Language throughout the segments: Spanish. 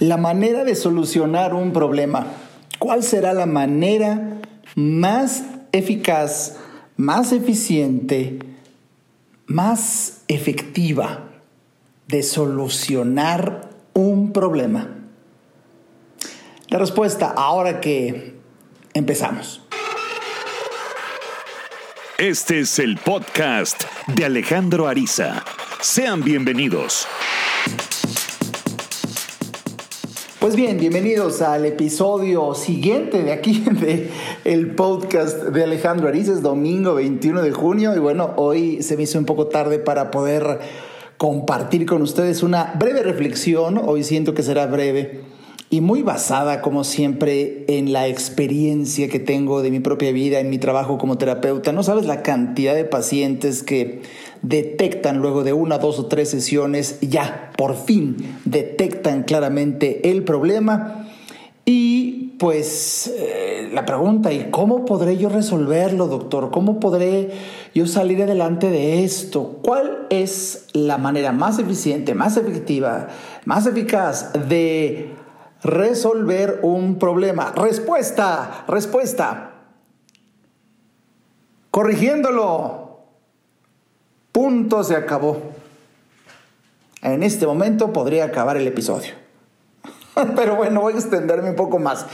La manera de solucionar un problema. ¿Cuál será la manera más eficaz, más eficiente, más efectiva de solucionar un problema? La respuesta ahora que empezamos. Este es el podcast de Alejandro Ariza. Sean bienvenidos. Pues bien, bienvenidos al episodio siguiente de aquí de el podcast de Alejandro Ariza. Es domingo 21 de junio y bueno, hoy se me hizo un poco tarde para poder compartir con ustedes una breve reflexión. Hoy siento que será breve y muy basada, como siempre, en la experiencia que tengo de mi propia vida, en mi trabajo como terapeuta. No sabes la cantidad de pacientes que detectan luego de una, dos o tres sesiones, ya, por fin, detectan claramente el problema. Y pues eh, la pregunta, ¿y cómo podré yo resolverlo, doctor? ¿Cómo podré yo salir adelante de esto? ¿Cuál es la manera más eficiente, más efectiva, más eficaz de resolver un problema. Respuesta, respuesta. Corrigiéndolo. Punto, se acabó. En este momento podría acabar el episodio. Pero bueno, voy a extenderme un poco más.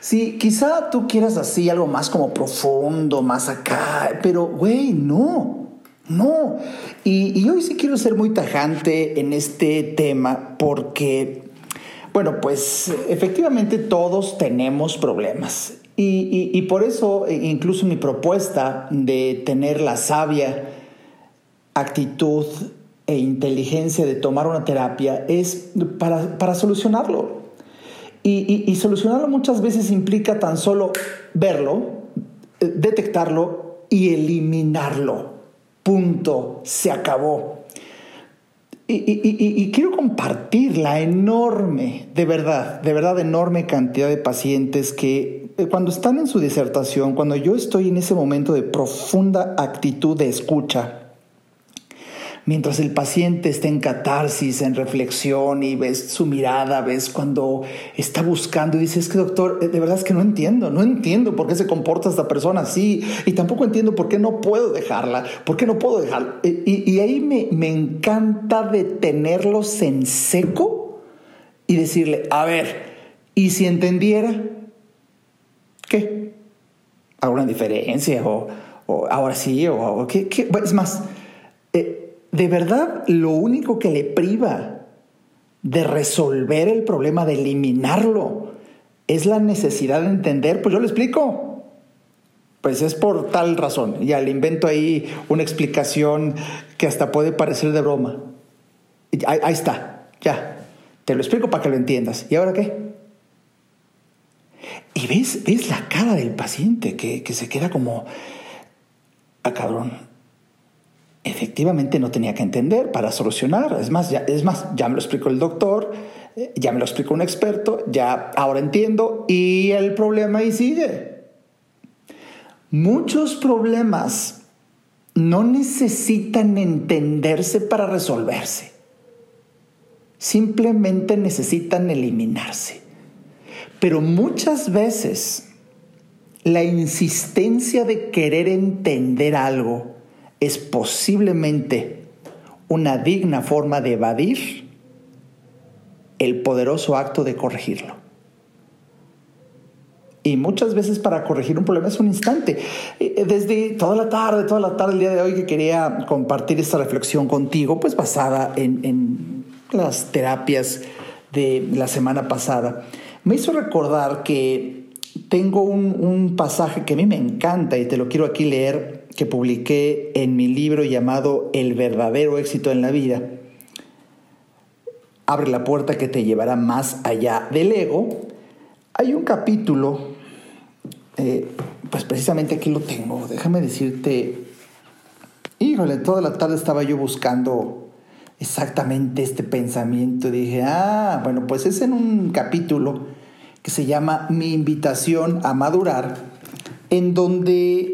Sí, quizá tú quieras así algo más como profundo, más acá, pero güey, no, no. Y, y hoy sí quiero ser muy tajante en este tema porque bueno, pues efectivamente todos tenemos problemas. Y, por eso e, incluso mi propuesta de tener la sabia actitud e inteligencia de tomar una terapia es para, solucionarlo. Y, y, solucionarlo muchas veces implica tan solo verlo, eh, detectarlo y eliminarlo. Punto. Se acabó. Y, quiero compartir la enorme, de verdad, de verdad enorme cantidad de pacientes que eh, cuando están en su disertación, cuando yo estoy en ese momento de profunda actitud de escucha, mientras el paciente está en catarsis, en reflexión y ves su mirada, ves cuando está buscando y dices, es que doctor, eh, de verdad es que no entiendo, no entiendo por qué se comporta esta persona así y tampoco entiendo por qué no puedo dejarla, por qué no puedo dejarla. Eh, y, ahí me, me encanta detenerlos en seco y decirle, a ver, ¿y si entendiera? ¿Qué? ¿Alguna diferencia? ¿O, ahora sí? ¿O, qué, qué? Es más, de verdad lo único que le priva de resolver el problema, de eliminarlo, es la necesidad de entender, pues yo le explico. Pues es por tal razón. Ya le invento ahí una explicación que hasta puede parecer de broma. Ahí, está, ya. Te lo explico para que lo entiendas. ¿Y ahora qué? Y ves, ves la cara del paciente que, que se queda como, ah, cabrón, efectivamente no tenía que entender para solucionar. Es más, ya, es más, ya me lo explicó el doctor, eh, ya me lo explicó un experto, ya ahora entiendo y el problema ahí sigue. Muchos problemas no necesitan entenderse para resolverse. Simplemente necesitan eliminarse. Pero muchas veces la insistencia de querer entender algo es posiblemente una digna forma de evadir el poderoso acto de corregirlo. Y muchas veces para corregir un problema es un instante. Eh, desde toda la tarde, toda la tarde, el día de hoy que quería compartir esta reflexión contigo, pues basada en, las terapias de la semana pasada, me hizo recordar que tengo un, un pasaje que a mí me encanta y te lo quiero aquí leer que publiqué en mi libro llamado El verdadero éxito en la vida, abre la puerta que te llevará más allá del ego. Hay un capítulo, eh, pues precisamente aquí lo tengo, déjame decirte, híjole, toda la tarde estaba yo buscando exactamente este pensamiento. Dije, ah, bueno, pues es en un capítulo que se llama Mi invitación a madurar, en donde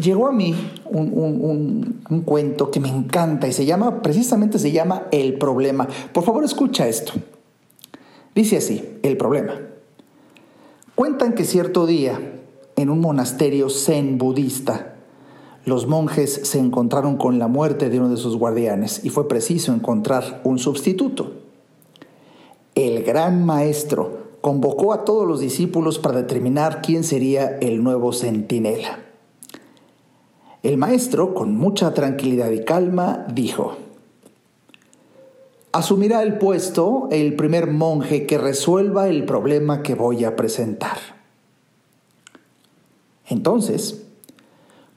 llegó a mí un, un, cuento que me encanta y se llama, precisamente se llama El problema. Por favor, escucha esto. Dice así, El problema. Cuentan que cierto día, en un monasterio zen budista, los monjes se encontraron con la muerte de uno de sus guardianes y fue preciso encontrar un sustituto. El gran maestro convocó a todos los discípulos para determinar quién sería el nuevo centinela. El maestro, con mucha tranquilidad y calma, dijo, Asumirá el puesto el primer monje que resuelva el problema que voy a presentar. Entonces,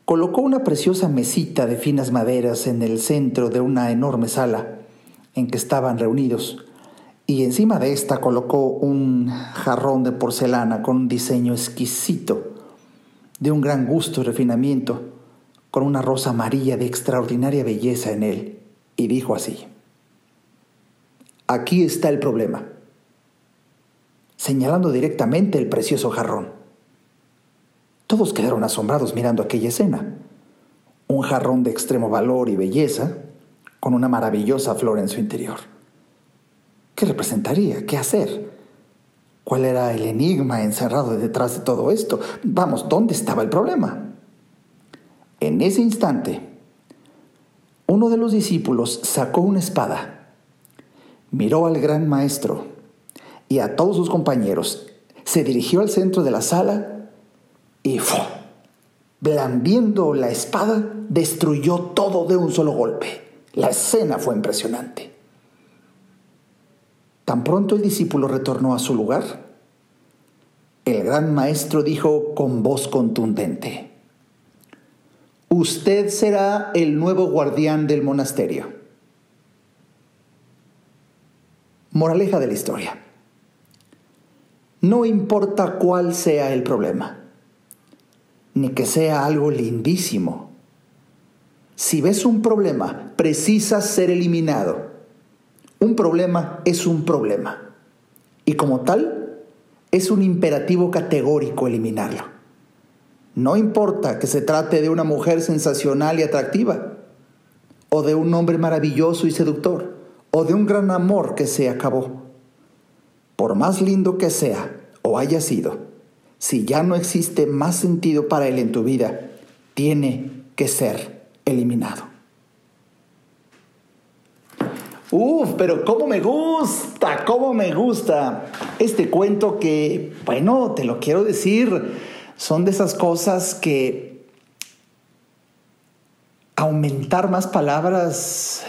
colocó una preciosa mesita de finas maderas en el centro de una enorme sala en que estaban reunidos, y encima de esta colocó un jarrón de porcelana con un diseño exquisito, de un gran gusto y refinamiento, con una rosa amarilla de extraordinaria belleza en él, y dijo así, Aquí está el problema, señalando directamente el precioso jarrón. Todos quedaron asombrados mirando aquella escena. Un jarrón de extremo valor y belleza, con una maravillosa flor en su interior. ¿Qué representaría? ¿Qué hacer? ¿Cuál era el enigma encerrado detrás de todo esto? Vamos, ¿dónde estaba el problema? En ese instante, uno de los discípulos sacó una espada, miró al gran maestro y a todos sus compañeros, se dirigió al centro de la sala y, blandiendo la espada, destruyó todo de un solo golpe. La escena fue impresionante. Tan pronto el discípulo retornó a su lugar, el gran maestro dijo con voz contundente, usted será el nuevo guardián del monasterio. Moraleja de la historia. No importa cuál sea el problema, ni que sea algo lindísimo. Si ves un problema, precisas ser eliminado. Un problema es un problema. Y como tal, es un imperativo categórico eliminarlo. No importa que se trate de una mujer sensacional y atractiva, o de un hombre maravilloso y seductor, o de un gran amor que se acabó. Por más lindo que sea o haya sido, si ya no existe más sentido para él en tu vida, tiene que ser eliminado. Uf, pero cómo me gusta, cómo me gusta este cuento que, bueno, te lo quiero decir son de esas cosas que aumentar más palabras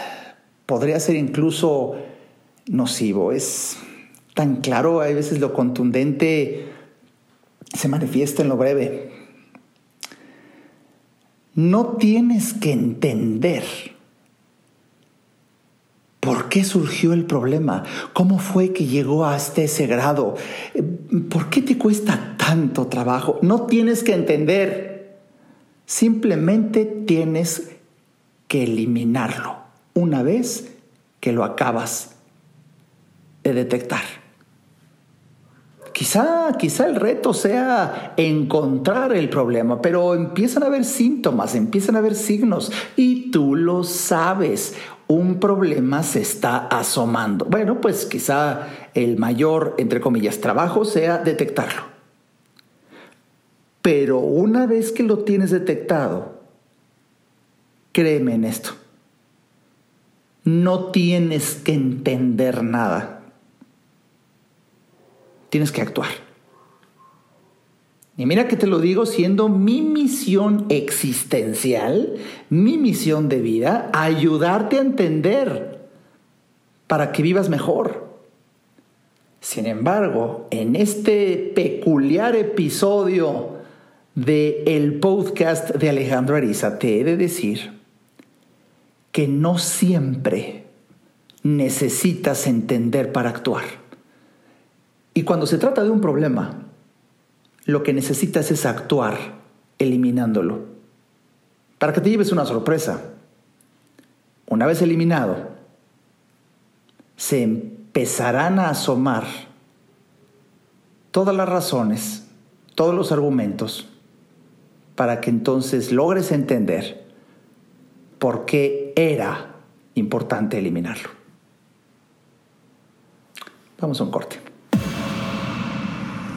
podría ser incluso nocivo. Es tan claro, hay veces lo contundente se manifiesta en lo breve. No tienes que entender ¿Por qué surgió el problema? ¿Cómo fue que llegó hasta ese grado? ¿Por qué te cuesta tanto trabajo? No tienes que entender. Simplemente tienes que eliminarlo una vez que lo acabas de detectar. Quizá, quizá el reto sea encontrar el problema, pero empiezan a haber síntomas, empiezan a haber signos y tú lo sabes un problema se está asomando. Bueno, pues quizá el mayor, entre comillas, trabajo sea detectarlo. Pero una vez que lo tienes detectado, créeme en esto, no tienes que entender nada. Tienes que actuar. Y mira que te lo digo siendo mi misión existencial, mi misión de vida, ayudarte a entender para que vivas mejor. Sin embargo, en este peculiar episodio de el podcast de Alejandro Ariza, te he de decir que no siempre necesitas entender para actuar. Y cuando se trata de un problema, lo que necesitas es actuar eliminándolo. Para que te lleves una sorpresa. Una vez eliminado, se empezarán a asomar todas las razones, todos los argumentos para que entonces logres entender por qué era importante eliminarlo. Vamos a un corte.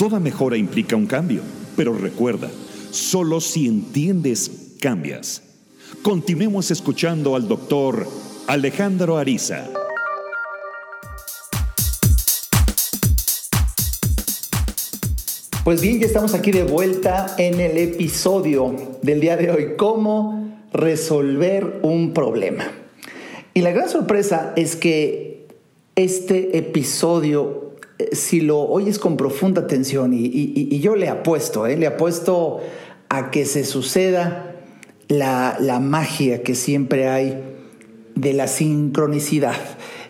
Toda mejora implica un cambio, pero recuerda, solo si entiendes, cambias. Continuemos escuchando al doctor Alejandro Ariza. Pues bien, ya estamos aquí de vuelta en el episodio del día de hoy, cómo resolver un problema. Y la gran sorpresa es que este episodio si lo oyes con profunda atención, y, yo le apuesto, ¿eh? le apuesto a que se suceda la, la magia que siempre hay de la sincronicidad.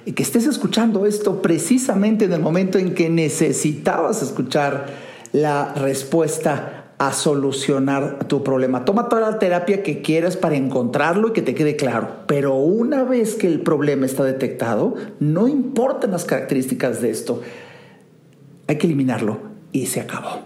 Y que estés escuchando esto precisamente en el momento en que necesitabas escuchar la respuesta a solucionar tu problema. Toma toda la terapia que quieras para encontrarlo y que te quede claro. Pero una vez que el problema está detectado, no importan las características de esto hay que eliminarlo y se acabó.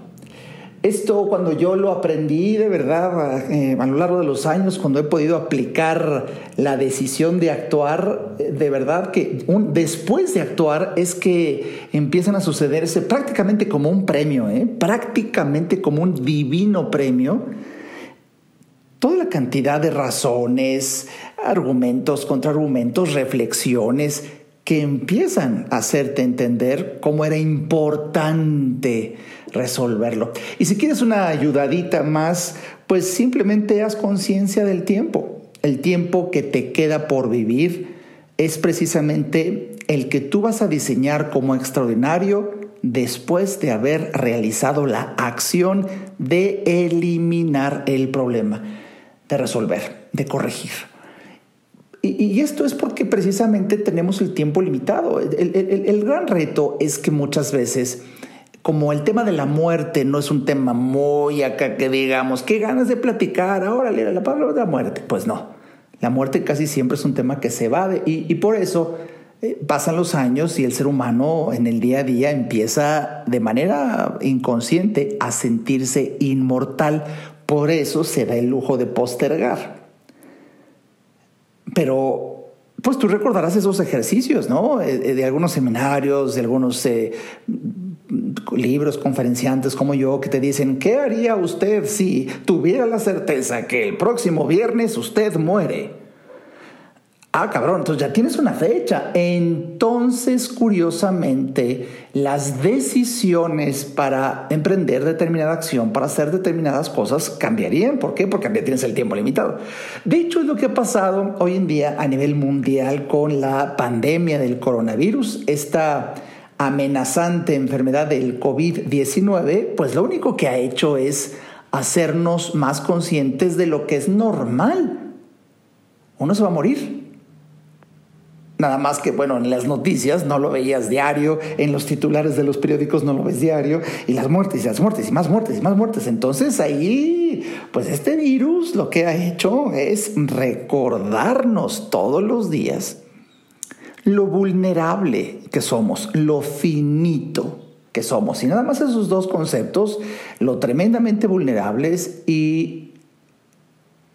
Esto cuando yo lo aprendí de verdad eh, a lo largo de los años, cuando he podido aplicar la decisión de actuar, eh, de verdad que después de actuar es que empiezan a sucederse prácticamente como un premio, ¿eh? prácticamente como un divino premio. Toda la cantidad de razones, argumentos, contraargumentos, reflexiones, que empiezan a hacerte entender cómo era importante resolverlo. Y si quieres una ayudadita más, pues simplemente haz conciencia del tiempo. El tiempo que te queda por vivir es precisamente el que tú vas a diseñar como extraordinario después de haber realizado la acción de eliminar el problema, de resolver, de corregir. Y, esto es porque precisamente tenemos el tiempo limitado. El, gran reto es que muchas veces, como el tema de la muerte no es un tema muy acá que digamos, qué ganas de platicar, ahora la palabra de la muerte. Pues no, la muerte casi siempre es un tema que se va y, y por eso eh, pasan los años y el ser humano en el día a día empieza de manera inconsciente a sentirse inmortal. Por eso se da el lujo de postergar. Pero pues tú recordarás esos ejercicios, ¿no? Eh, eh, de algunos seminarios, de algunos eh, libros, conferenciantes como yo, que te dicen, ¿qué haría usted si tuviera la certeza que el próximo viernes usted muere? Ah, cabrón, entonces ya tienes una fecha. Entonces, curiosamente, las decisiones para emprender determinada acción, para hacer determinadas cosas, cambiarían. ¿Por qué? Porque ya tienes el tiempo limitado. De hecho, es lo que ha pasado hoy en día a nivel mundial con la pandemia del coronavirus, esta amenazante enfermedad del COVID-19, pues lo único que ha hecho es hacernos más conscientes de lo que es normal. Uno se va a morir Nada más que, bueno, en las noticias no lo veías diario, en los titulares de los periódicos no lo ves diario, y las muertes y las muertes y más muertes y más muertes. Entonces ahí, pues este virus lo que ha hecho es recordarnos todos los días lo vulnerable que somos, lo finito que somos. Y nada más esos dos conceptos, lo tremendamente vulnerables y,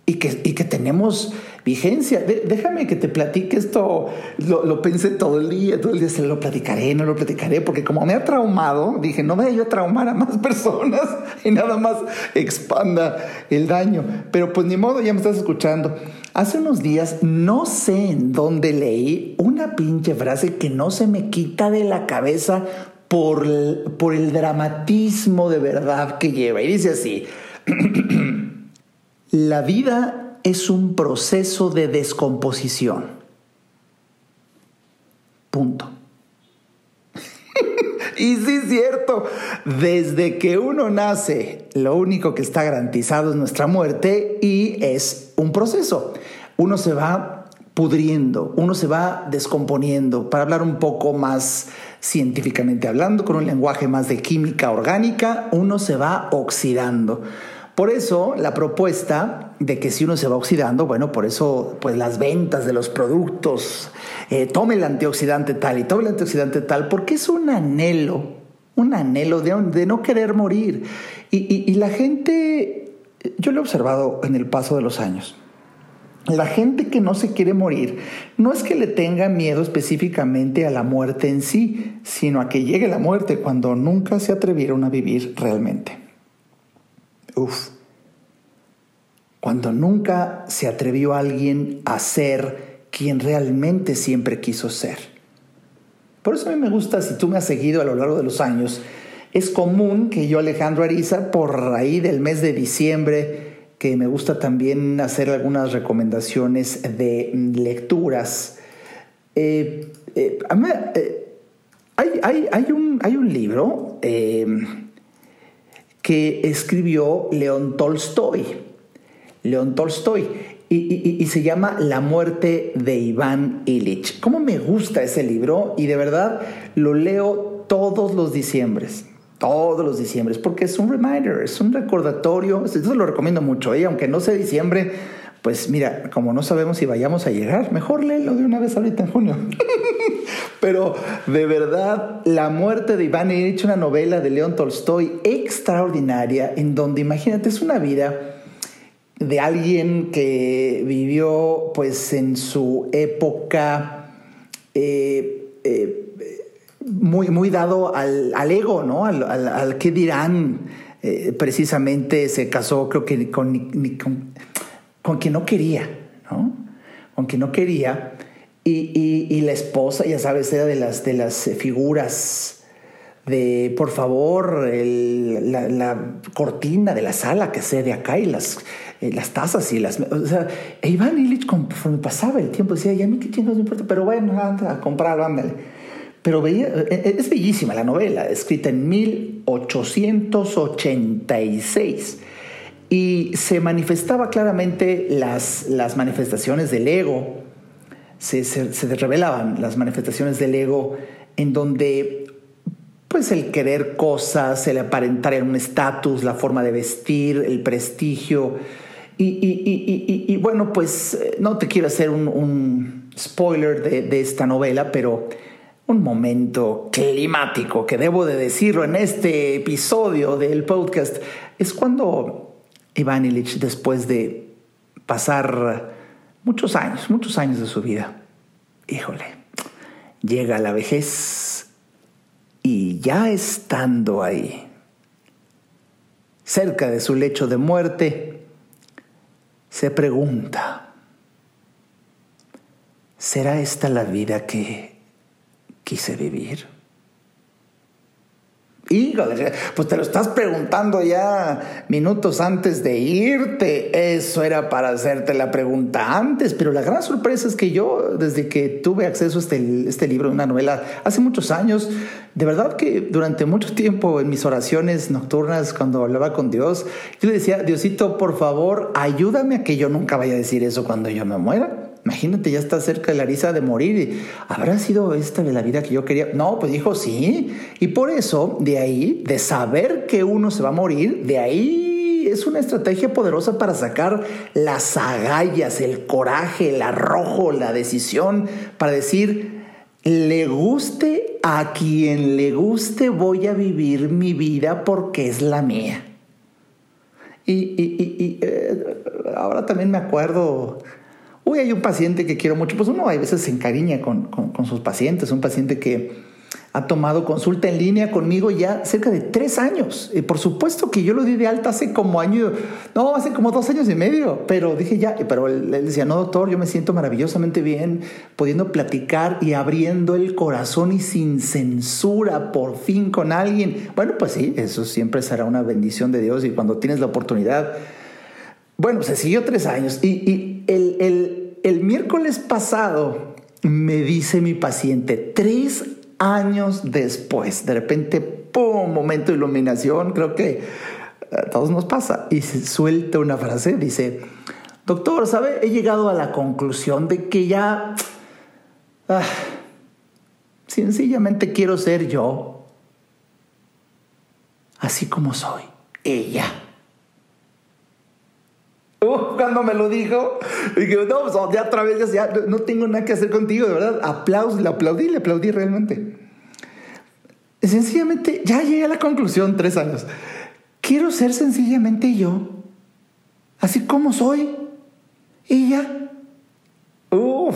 y, que, y que tenemos déjame que te platique esto, lo, pensé todo el día, todo el día se lo platicaré, no lo platicaré, porque como me ha traumado, dije, no me yo a traumar a más personas y nada más expanda el daño. Pero pues ni modo, ya me estás escuchando. Hace unos días, no sé en dónde leí una pinche frase que no se me quita de la cabeza por por el dramatismo de verdad que lleva. Y dice así, la vida es un proceso de descomposición. Punto. y sí es cierto, desde que uno nace, lo único que está garantizado es nuestra muerte y es un proceso. Uno se va pudriendo, uno se va descomponiendo, para hablar un poco más científicamente hablando, con un lenguaje más de química orgánica, uno se va oxidando. Por eso la propuesta de que si uno se va oxidando, bueno, por eso pues las ventas de los productos, eh, tome el antioxidante tal y tome el antioxidante tal, porque es un anhelo, un anhelo de, no querer morir. Y, y la gente, yo lo he observado en el paso de los años. La gente que no se quiere morir no es que le tenga miedo específicamente a la muerte en sí, sino a que llegue la muerte cuando nunca se atrevieron a vivir realmente. Uf. Cuando nunca se atrevió alguien a ser quien realmente siempre quiso ser. Por eso a mí me gusta, si tú me has seguido a lo largo de los años, es común que yo, Alejandro Ariza, por ahí del mes de diciembre, que me gusta también hacer algunas recomendaciones de lecturas. Eh, eh, eh, hay, un, hay, un, libro que escribió León Tolstoy. León Tolstoy. Y, se llama La muerte de Iván Illich. ¿Cómo me gusta ese libro? Y de verdad lo leo todos los diciembres. Todos los diciembres, porque es un reminder, es un recordatorio. Entonces lo recomiendo mucho. Y ¿eh? aunque no sea diciembre, pues mira, como no sabemos si vayamos a llegar, mejor léelo de una vez ahorita en junio. Pero de verdad, La muerte de Iván Ilich, una novela de León Tolstoy extraordinaria, en donde imagínate, es una vida de alguien que vivió pues en su época eh, eh, muy, muy dado al, ego, ¿no? Al, al, qué dirán. Eh, precisamente se casó, creo que con, con, con quien no quería, ¿no? Con quien no quería. Y, la esposa, ya sabes, era de las, de las figuras de, por favor, la, cortina de la sala que sea de acá y las, eh, las tazas y las... O sea, e Iván Illich, conforme pasaba el tiempo, decía, y a mí qué chingados me importa, pero bueno, anda a comprar, ándale. Pero veía, e, e, es bellísima la novela, escrita en 1886 y se manifestaba claramente las, las manifestaciones del ego, se, se, revelaban las manifestaciones del ego en donde pues el querer cosas, el aparentar en un estatus, la forma de vestir, el prestigio. Y, bueno, pues eh, no te quiero hacer un, spoiler de, esta novela, pero un momento climático que debo de decirlo en este episodio del podcast es cuando Iván Illich, después de pasar muchos años, muchos años de su vida. Híjole, llega la vejez y ya estando ahí, cerca de su lecho de muerte, se pregunta, ¿será esta la vida que quise vivir? Híjole, pues te lo estás preguntando ya minutos antes de irte. Eso era para hacerte la pregunta antes, pero la gran sorpresa es que yo, desde que tuve acceso a este, este libro, una novela, hace muchos años, de verdad que durante mucho tiempo en mis oraciones nocturnas, cuando hablaba con Dios, yo le decía, Diosito, por favor, ayúdame a que yo nunca vaya a decir eso cuando yo me muera. Imagínate, ya está cerca de la risa de morir. ¿Habrá sido esta la vida que yo quería? No, pues dijo sí. Y por eso, de ahí, de saber que uno se va a morir, de ahí es una estrategia poderosa para sacar las agallas, el coraje, el arrojo, la decisión, para decir, le guste a quien le guste, voy a vivir mi vida porque es la mía. Y, eh, ahora también me acuerdo Uy, hay un paciente que quiero mucho, pues uno a veces se encariña con, con sus pacientes, un paciente que ha tomado consulta en línea conmigo ya cerca de tres años. Y por supuesto que yo lo di de alta hace como año, no, hace como dos años y medio, pero dije ya, pero él, decía, no, doctor, yo me siento maravillosamente bien pudiendo platicar y abriendo el corazón y sin censura por fin con alguien. Bueno, pues sí, eso siempre será una bendición de Dios y cuando tienes la oportunidad. Bueno, se siguió tres años y el, el, el miércoles pasado me dice mi paciente, tres años después, de repente, ¡pum! Momento de iluminación, creo que a todos nos pasa. Y suelta una frase, dice, doctor, ¿sabe? He llegado a la conclusión de que ya... Ah, sencillamente quiero ser yo, así como soy, ella. Cuando me lo dijo, dije, no, pues ya otra vez, ya no tengo nada que hacer contigo, de verdad. Aplausos, le aplaudí, le aplaudí realmente. Sencillamente, ya llegué a la conclusión tres años. Quiero ser sencillamente yo, así como soy. Y ya. Uf.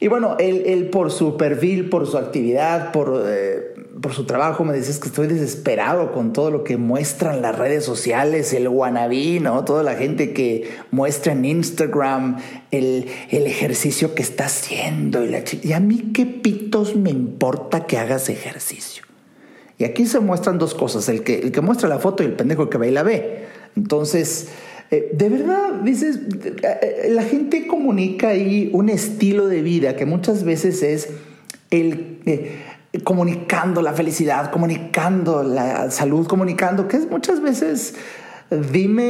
Y bueno, él, por su perfil, por su actividad, por, eh, por su trabajo, me dices que estoy desesperado con todo lo que muestran las redes sociales, el wannabe, ¿no? Toda la gente que muestra en Instagram el, ejercicio que está haciendo. Y, la, y a mí qué pitos me importa que hagas ejercicio. Y aquí se muestran dos cosas, el que, el que muestra la foto y el pendejo que ve y la ve. Entonces, eh, de verdad, dices, eh, la gente comunica ahí un estilo de vida que muchas veces es el... Eh, comunicando la felicidad, comunicando la salud, comunicando, que es muchas veces, dime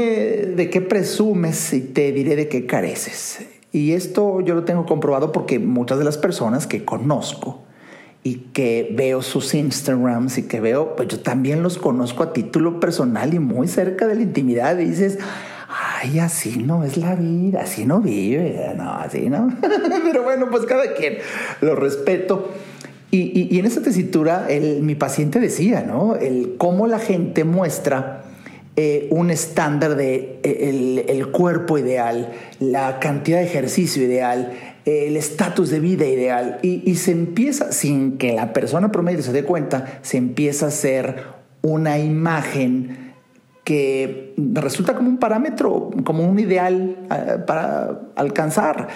de qué presumes y te diré de qué careces. Y esto yo lo tengo comprobado porque muchas de las personas que conozco y que veo sus Instagrams y que veo, pues yo también los conozco a título personal y muy cerca de la intimidad y dices, ay, así no es la vida, así no vive, no, así no. Pero bueno, pues cada quien lo respeto. Y, en esa tesitura, mi paciente decía, ¿no? El cómo la gente muestra eh, un estándar de eh, el, cuerpo ideal, la cantidad de ejercicio ideal, el estatus de vida ideal. Y, se empieza, sin que la persona promedio se dé cuenta, se empieza a hacer una imagen que resulta como un parámetro, como un ideal eh, para alcanzar.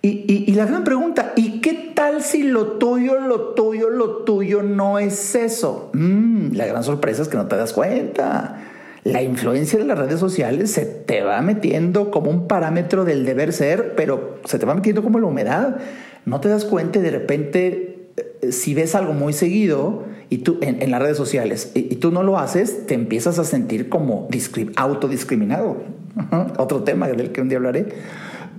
Y, la gran pregunta, ¿y qué tal si lo tuyo, lo tuyo, lo tuyo no es eso? Mm, la gran sorpresa es que no te das cuenta. La influencia de las redes sociales se te va metiendo como un parámetro del deber ser, pero se te va metiendo como la humedad. No te das cuenta y de repente, eh, si ves algo muy seguido y tú en, las redes sociales y, tú no lo haces, te empiezas a sentir como autodiscriminado. Otro tema del que un día hablaré.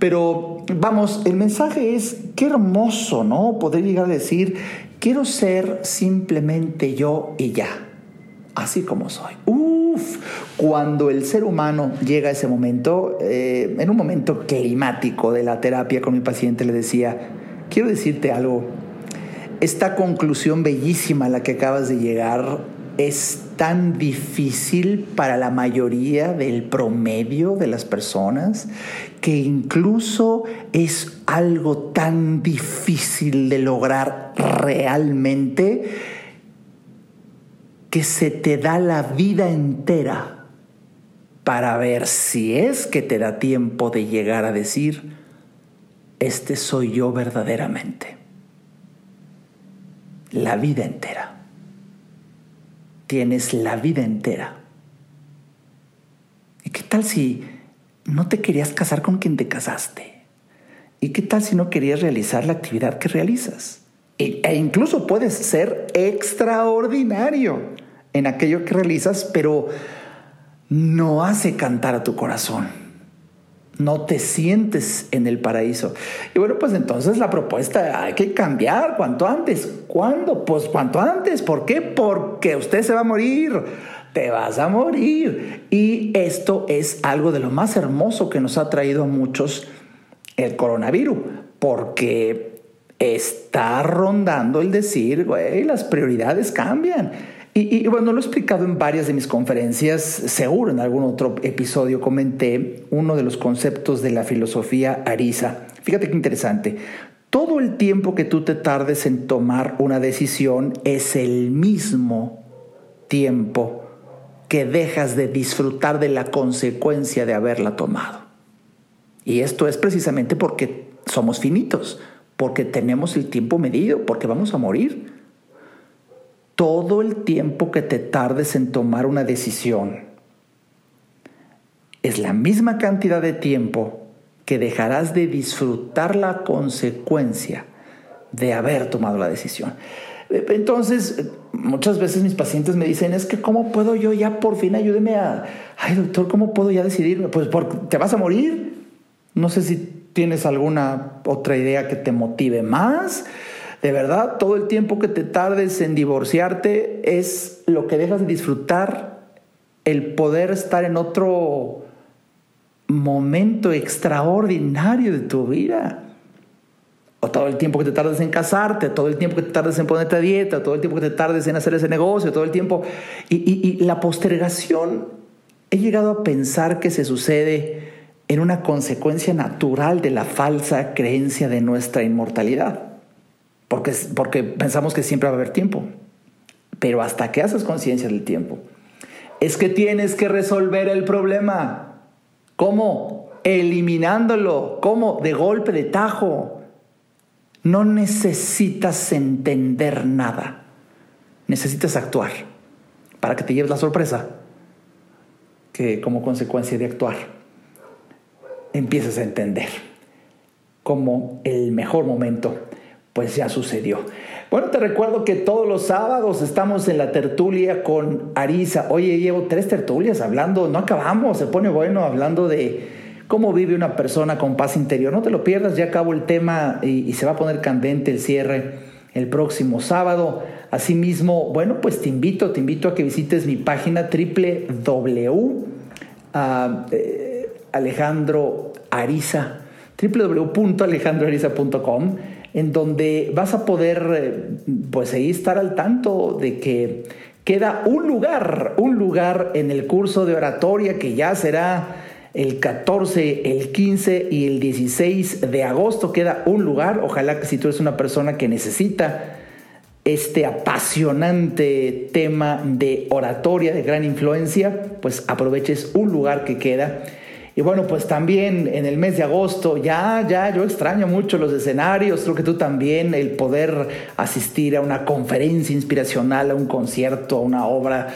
Pero vamos, el mensaje es, qué hermoso, ¿no? Poder llegar a decir, quiero ser simplemente yo y ya, así como soy. Uf, cuando el ser humano llega a ese momento, eh, en un momento climático de la terapia con mi paciente, le decía, quiero decirte algo, esta conclusión bellísima a la que acabas de llegar es tan difícil para la mayoría del promedio de las personas que incluso es algo tan difícil de lograr realmente que se te da la vida entera para ver si es que te da tiempo de llegar a decir, este soy yo verdaderamente. La vida entera tienes la vida entera. ¿Y qué tal si no te querías casar con quien te casaste? ¿Y qué tal si no querías realizar la actividad que realizas? E, e incluso puedes ser extraordinario en aquello que realizas, pero no hace cantar a tu corazón no te sientes en el paraíso. Y bueno, pues entonces la propuesta hay que cambiar cuanto antes. ¿Cuándo? Pues cuanto antes. ¿Por qué? Porque usted se va a morir. Te vas a morir. Y esto es algo de lo más hermoso que nos ha traído a muchos el coronavirus. Porque está rondando el decir, güey, las prioridades cambian. Y, bueno, lo he explicado en varias de mis conferencias, seguro en algún otro episodio comenté uno de los conceptos de la filosofía Arisa. Fíjate qué interesante. Todo el tiempo que tú te tardes en tomar una decisión es el mismo tiempo que dejas de disfrutar de la consecuencia de haberla tomado. Y esto es precisamente porque somos finitos, porque tenemos el tiempo medido, porque vamos a morir todo el tiempo que te tardes en tomar una decisión es la misma cantidad de tiempo que dejarás de disfrutar la consecuencia de haber tomado la decisión. Entonces, muchas veces mis pacientes me dicen, es que ¿cómo puedo yo ya por fin ayúdeme a, ay doctor, ¿cómo puedo ya decidirme? Pues porque te vas a morir. No sé si tienes alguna otra idea que te motive más. De verdad, todo el tiempo que te tardes en divorciarte es lo que dejas de disfrutar el poder estar en otro momento extraordinario de tu vida. O todo el tiempo que te tardes en casarte, todo el tiempo que te tardes en ponerte a dieta, todo el tiempo que te tardes en hacer ese negocio, todo el tiempo. Y, y la postergación, he llegado a pensar que se sucede en una consecuencia natural de la falsa creencia de nuestra inmortalidad porque, porque pensamos que siempre va a haber tiempo. Pero hasta que haces conciencia del tiempo, es que tienes que resolver el problema. ¿Cómo? Eliminándolo. ¿Cómo? De golpe, de tajo. No necesitas entender nada. Necesitas actuar para que te lleves la sorpresa que como consecuencia de actuar empieces a entender como el mejor momento pues ya sucedió. Bueno, te recuerdo que todos los sábados estamos en la tertulia con Arisa. Oye, llevo tres tertulias hablando, no acabamos, se pone bueno hablando de cómo vive una persona con paz interior. No te lo pierdas, ya acabo el tema y, se va a poner candente el cierre el próximo sábado. Asimismo, bueno, pues te invito, te invito a que visites mi página www. Uh, eh, Alejandro Ariza, www.alejandroariza.com en donde vas a poder eh, pues ahí estar al tanto de que queda un lugar, un lugar en el curso de oratoria que ya será el 14, el 15 y el 16 de agosto queda un lugar. Ojalá que si tú eres una persona que necesita este apasionante tema de oratoria de gran influencia, pues aproveches un lugar que queda y bueno, pues también en el mes de agosto, ya, ya, yo extraño mucho los escenarios, creo que tú también, el poder asistir a una conferencia inspiracional, a un concierto, a una obra.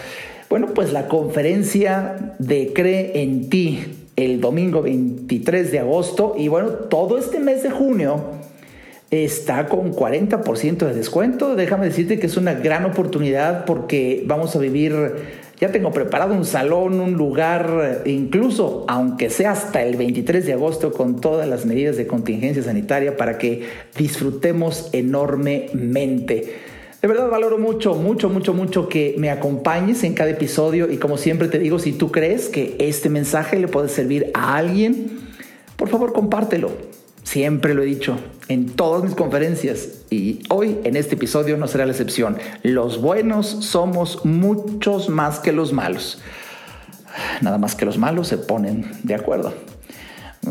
Bueno, pues la conferencia de Cree en ti, el domingo 23 de agosto, y bueno, todo este mes de junio está con 40% de descuento. Déjame decirte que es una gran oportunidad porque vamos a vivir ya tengo preparado un salón, un lugar, incluso aunque sea hasta el 23 de agosto con todas las medidas de contingencia sanitaria para que disfrutemos enormemente. De verdad valoro mucho, mucho, mucho, mucho que me acompañes en cada episodio y como siempre te digo, si tú crees que este mensaje le puede servir a alguien, por favor compártelo. Siempre lo he dicho en todas mis conferencias y hoy en este episodio no será la excepción. Los buenos somos muchos más que los malos. Nada más que los malos se ponen de acuerdo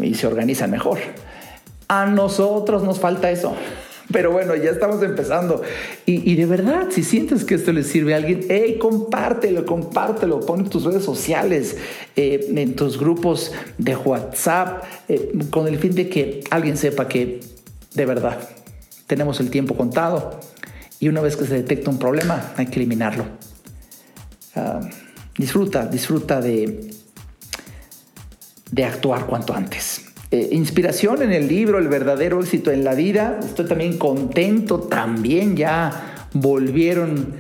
y se organizan mejor. A nosotros nos falta eso. Pero bueno, ya estamos empezando. Y, de verdad, si sientes que esto le sirve a alguien, hey, compártelo, compártelo, pon en tus redes sociales, eh, en tus grupos de WhatsApp, eh, con el fin de que alguien sepa que de verdad tenemos el tiempo contado y una vez que se detecta un problema hay que eliminarlo. Ah, disfruta, disfruta de, de actuar cuanto antes. Eh, inspiración en el libro El verdadero éxito en la vida. Estoy también contento, también ya volvieron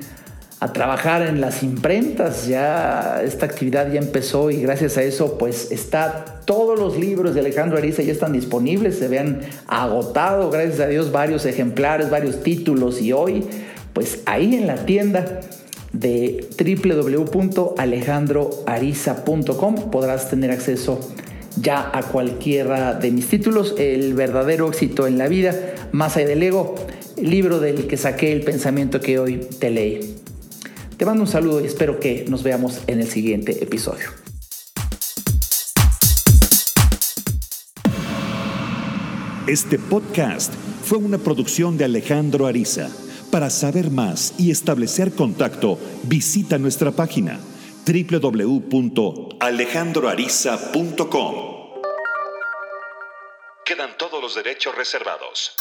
a trabajar en las imprentas, ya esta actividad ya empezó y gracias a eso pues está todos los libros de Alejandro Ariza ya están disponibles, se vean agotado, gracias a Dios varios ejemplares, varios títulos. Y hoy pues ahí en la tienda de www.alejandroariza.com podrás tener acceso ya a cualquiera de mis títulos, El verdadero éxito en la vida, Más allá del ego, libro del que saqué el pensamiento que hoy te leí. Te mando un saludo y espero que nos veamos en el siguiente episodio. Este podcast fue una producción de Alejandro Ariza. Para saber más y establecer contacto, visita nuestra página www.alejandroariza.com. Quedan todos los derechos reservados.